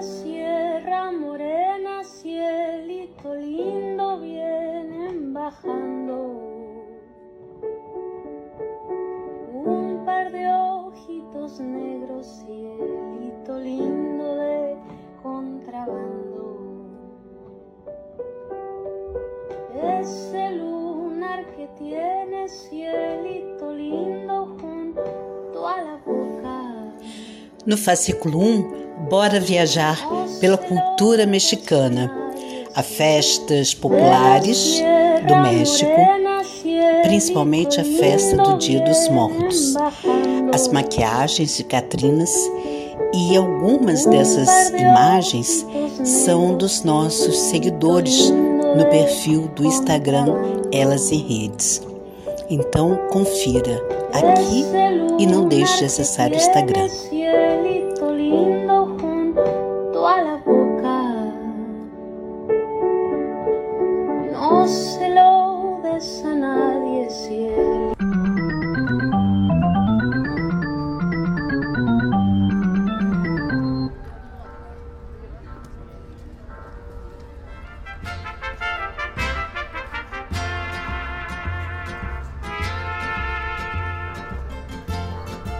Sierra Morena, cielito lindo, vienen bajando. Un par de ojitos negros, cielito lindo de contrabando. Ese lunar que tiene cielito lindo junto a la boca. No fascículo 1, bora viajar pela cultura mexicana. Há festas populares do México, principalmente a festa do Dia dos Mortos. As maquiagens de Catrinas e algumas dessas imagens são dos nossos seguidores no perfil do Instagram Elas em Redes. Então confira aqui e não deixe de acessar o Instagram. No se lo des a nadie.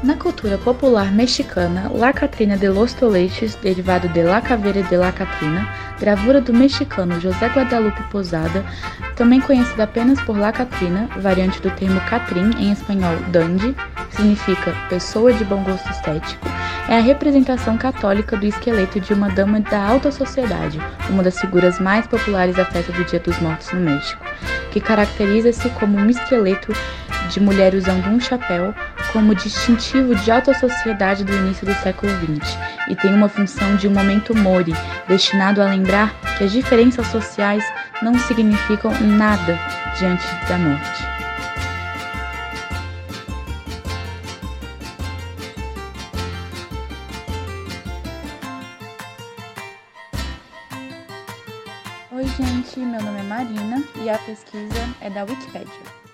Na cultura popular mexicana, La Catrina de los Toletes, derivado de La Caveira de la Catrina, gravura do mexicano José Guadalupe Posada, também conhecida apenas por La Catrina, variante do termo Catrin, em espanhol dandy, significa pessoa de bom gosto estético, é a representação católica do esqueleto de uma dama da alta sociedade, uma das figuras mais populares da festa do Dia dos Mortos no México, que caracteriza-se como um esqueleto de mulher usando um chapéu como distintivo de alta sociedade do início do século XX e tem uma função de um momento mori, destinado a lembrar que as diferenças sociais não significam nada diante da morte. Oi, gente, meu nome é Marina e a pesquisa é da Wikipédia.